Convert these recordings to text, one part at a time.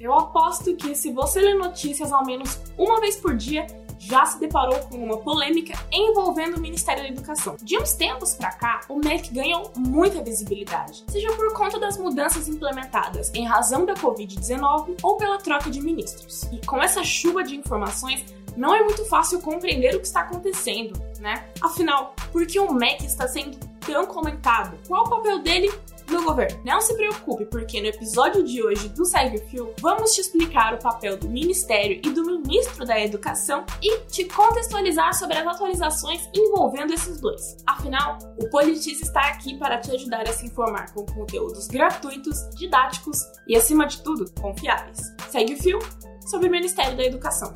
Eu aposto que se você lê notícias ao menos uma vez por dia, já se deparou com uma polêmica envolvendo o Ministério da Educação. De uns tempos para cá, o MEC ganhou muita visibilidade, seja por conta das mudanças implementadas em razão da Covid-19 ou pela troca de ministros. E com essa chuva de informações, não é muito fácil compreender o que está acontecendo, né? Afinal, por que o MEC está sendo tão comentado? Qual o papel dele no governo. Não se preocupe, porque no episódio de hoje do Fio, vamos te explicar o papel do Ministério e do Ministro da Educação e te contextualizar sobre as atualizações envolvendo esses dois. Afinal, o Politice está aqui para te ajudar a se informar com conteúdos gratuitos, didáticos e, acima de tudo, confiáveis. Segue o Fio sobre o Ministério da Educação.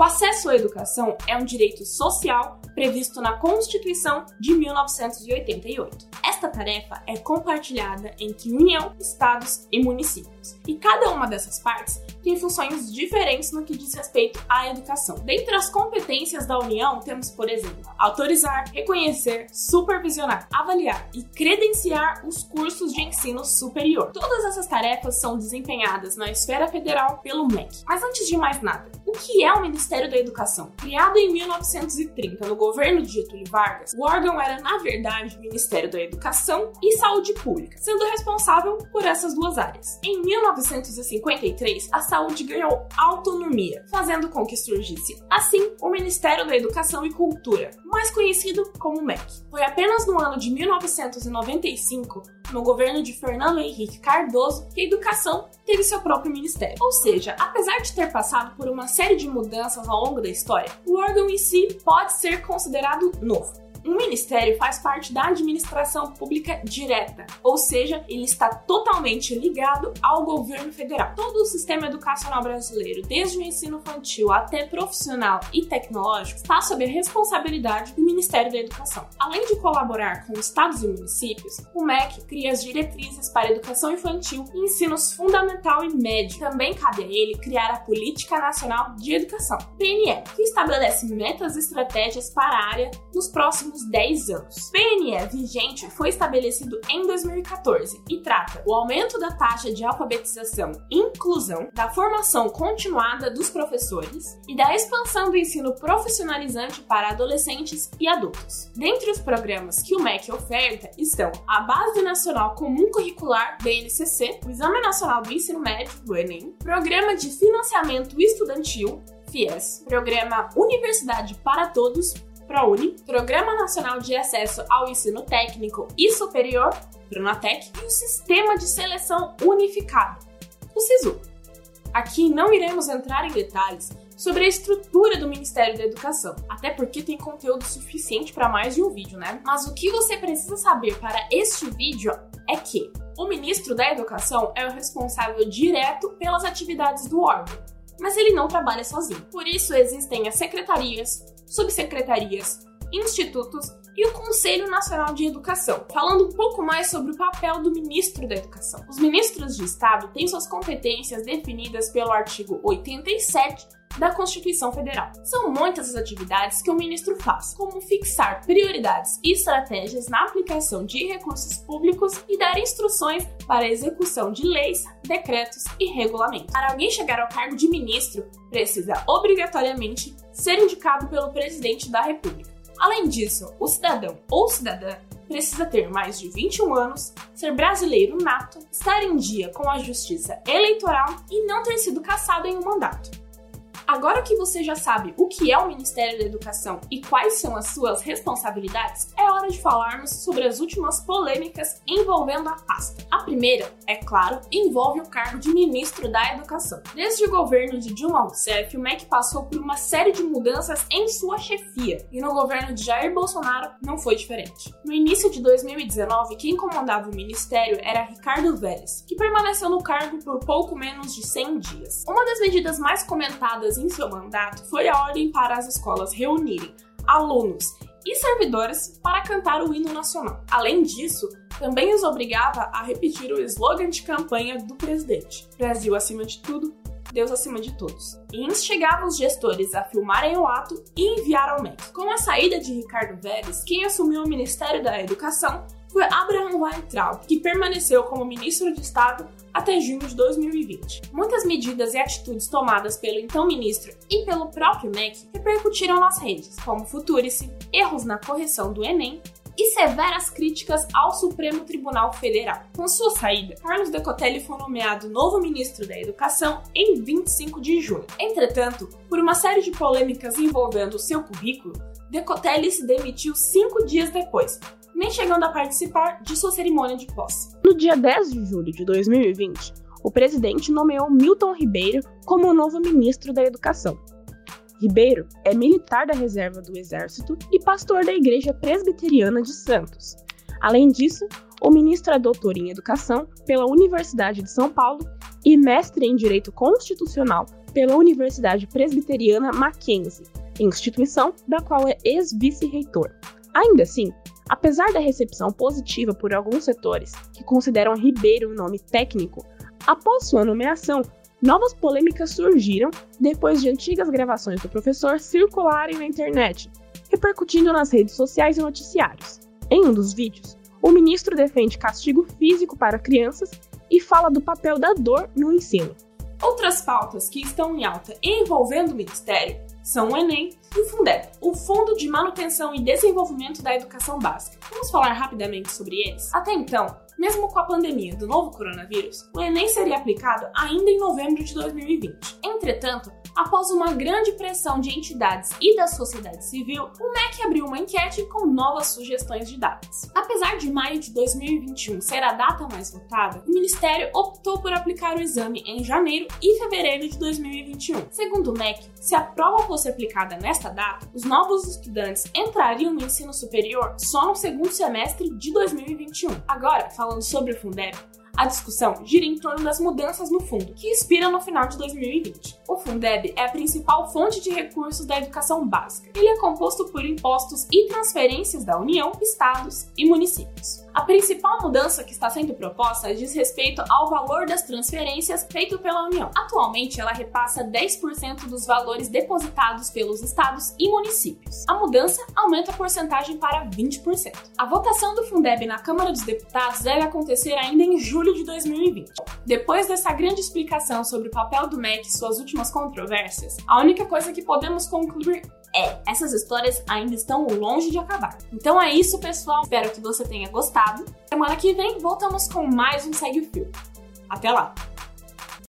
O acesso à educação é um direito social previsto na Constituição de 1988. Esta tarefa é compartilhada entre União, Estados e municípios, e cada uma dessas partes tem funções diferentes no que diz respeito à educação. Dentre as competências da União, temos, por exemplo, autorizar, reconhecer, supervisionar, avaliar e credenciar os cursos de ensino superior. Todas essas tarefas são desempenhadas na esfera federal pelo MEC. Mas antes de mais nada, o que é o Ministério da Educação? Criado em 1930 no governo de Getúlio Vargas, o órgão era, na verdade, o Ministério da Educação e Saúde Pública, sendo responsável por essas duas áreas. Em 1953, a saúde ganhou autonomia, fazendo com que surgisse, assim, o Ministério da Educação e Cultura, mais conhecido como MEC. Foi apenas no ano de 1995, no governo de Fernando Henrique Cardoso, que a educação teve seu próprio ministério. Ou seja, apesar de ter passado por uma série de mudanças ao longo da história, o órgão em si pode ser considerado novo. Um ministério faz parte da administração pública direta, ou seja, ele está totalmente ligado ao governo federal. Todo o sistema educacional brasileiro, desde o ensino infantil até profissional e tecnológico, está sob a responsabilidade do Ministério da Educação. Além de colaborar com estados e municípios, o MEC cria as diretrizes para educação infantil e ensinos fundamental e médio. Também cabe a ele criar a Política Nacional de Educação, PNE, que estabelece metas e estratégias para a área nos próximos últimos 10 anos. PNE vigente foi estabelecido em 2014 e trata o aumento da taxa de alfabetização e inclusão, da formação continuada dos professores e da expansão do ensino profissionalizante para adolescentes e adultos. Dentre os programas que o MEC oferta estão a Base Nacional Comum Curricular, BNCC, o Exame Nacional do Ensino Médio, o ENEM, Programa de Financiamento Estudantil, FIES, Programa Universidade para Todos, ProUni, Programa Nacional de Acesso ao Ensino Técnico e Superior, Pronatec, e o Sistema de Seleção Unificado, o SISU. Aqui não iremos entrar em detalhes sobre a estrutura do Ministério da Educação, até porque tem conteúdo suficiente para mais de um vídeo, né? Mas o que você precisa saber para este vídeo é que o ministro da Educação é o responsável direto pelas atividades do órgão, mas ele não trabalha sozinho. Por isso existem as secretarias, subsecretarias, institutos e o Conselho Nacional de Educação, falando um pouco mais sobre o papel do ministro da Educação. Os ministros de Estado têm suas competências definidas pelo artigo 87 da Constituição Federal. São muitas as atividades que o ministro faz, como fixar prioridades e estratégias na aplicação de recursos públicos e dar instruções para a execução de leis, decretos e regulamentos. Para alguém chegar ao cargo de ministro, precisa obrigatoriamente ser indicado pelo presidente da República. Além disso, o cidadão ou cidadã precisa ter mais de 21 anos, ser brasileiro nato, estar em dia com a justiça eleitoral e não ter sido caçado em um mandato. Agora que você já sabe o que é o Ministério da Educação e quais são as suas responsabilidades, é hora de falarmos sobre as últimas polêmicas envolvendo a pasta. A primeira, é claro, envolve o cargo de ministro da Educação. Desde o governo de Dilma Rousseff, o MEC passou por uma série de mudanças em sua chefia, e no governo de Jair Bolsonaro não foi diferente. No início de 2019, quem comandava o ministério era Ricardo Vélez, que permaneceu no cargo por pouco menos de 100 dias. Uma das medidas mais comentadas em seu mandato foi a ordem para as escolas reunirem alunos e servidores para cantar o hino nacional. Além disso, também os obrigava a repetir o slogan de campanha do presidente: Brasil acima de tudo, Deus acima de todos. E instigava os gestores a filmarem o ato e enviar ao MEC. Com a saída de Ricardo Vélez, quem assumiu o Ministério da Educação foi Abraham Weintraub, que permaneceu como ministro de Estado até junho de 2020. Muitas medidas e atitudes tomadas pelo então ministro e pelo próprio MEC repercutiram nas redes, como Futurice, erros na correção do Enem e severas críticas ao Supremo Tribunal Federal. Com sua saída, Carlos Decotelli foi nomeado novo ministro da Educação em 25 de junho. Entretanto, por uma série de polêmicas envolvendo seu currículo, Decotelli se demitiu cinco dias depois, nem chegando a participar de sua cerimônia de posse. No dia 10 de julho de 2020, o presidente nomeou Milton Ribeiro como o novo ministro da Educação. Ribeiro é militar da reserva do Exército e pastor da Igreja Presbiteriana de Santos. Além disso, o ministro é doutor em Educação pela Universidade de São Paulo e mestre em Direito Constitucional pela Universidade Presbiteriana Mackenzie, instituição da qual é ex-vice-reitor. Ainda assim, Apesar da recepção positiva por alguns setores, que consideram Ribeiro um nome técnico, após sua nomeação, novas polêmicas surgiram depois de antigas gravações do professor circularem na internet, repercutindo nas redes sociais e noticiários. Em um dos vídeos, o ministro defende castigo físico para crianças e fala do papel da dor no ensino. Outras pautas que estão em alta envolvendo o Ministério são o Enem o Fundeb, o Fundo de Manutenção e Desenvolvimento da Educação Básica. Vamos falar rapidamente sobre eles? Até então, mesmo com a pandemia do novo coronavírus, o Enem seria aplicado ainda em novembro de 2020. Entretanto, Após uma grande pressão de entidades e da sociedade civil, o MEC abriu uma enquete com novas sugestões de datas. Apesar de maio de 2021 ser a data mais votada, o Ministério optou por aplicar o exame em janeiro e fevereiro de 2021. Segundo o MEC, se a prova fosse aplicada nesta data, os novos estudantes entrariam no ensino superior só no segundo semestre de 2021. Agora, falando sobre o Fundeb, a discussão gira em torno das mudanças no fundo, que expiram no final de 2020. O Fundeb é a principal fonte de recursos da educação básica. Ele é composto por impostos e transferências da União, estados e municípios. A principal mudança que está sendo proposta diz respeito ao valor das transferências feito pela União. Atualmente, ela repassa 10% dos valores depositados pelos estados e municípios. A mudança aumenta a porcentagem para 20%. A votação do Fundeb na Câmara dos Deputados deve acontecer ainda em julho de 2020. Depois dessa grande explicação sobre o papel do MEC e suas últimas controvérsias, a única coisa que podemos concluir é, essas histórias ainda estão longe de acabar. Então é isso, pessoal. Espero que você tenha gostado. Semana que vem voltamos com mais um Segue o Fio. Até lá!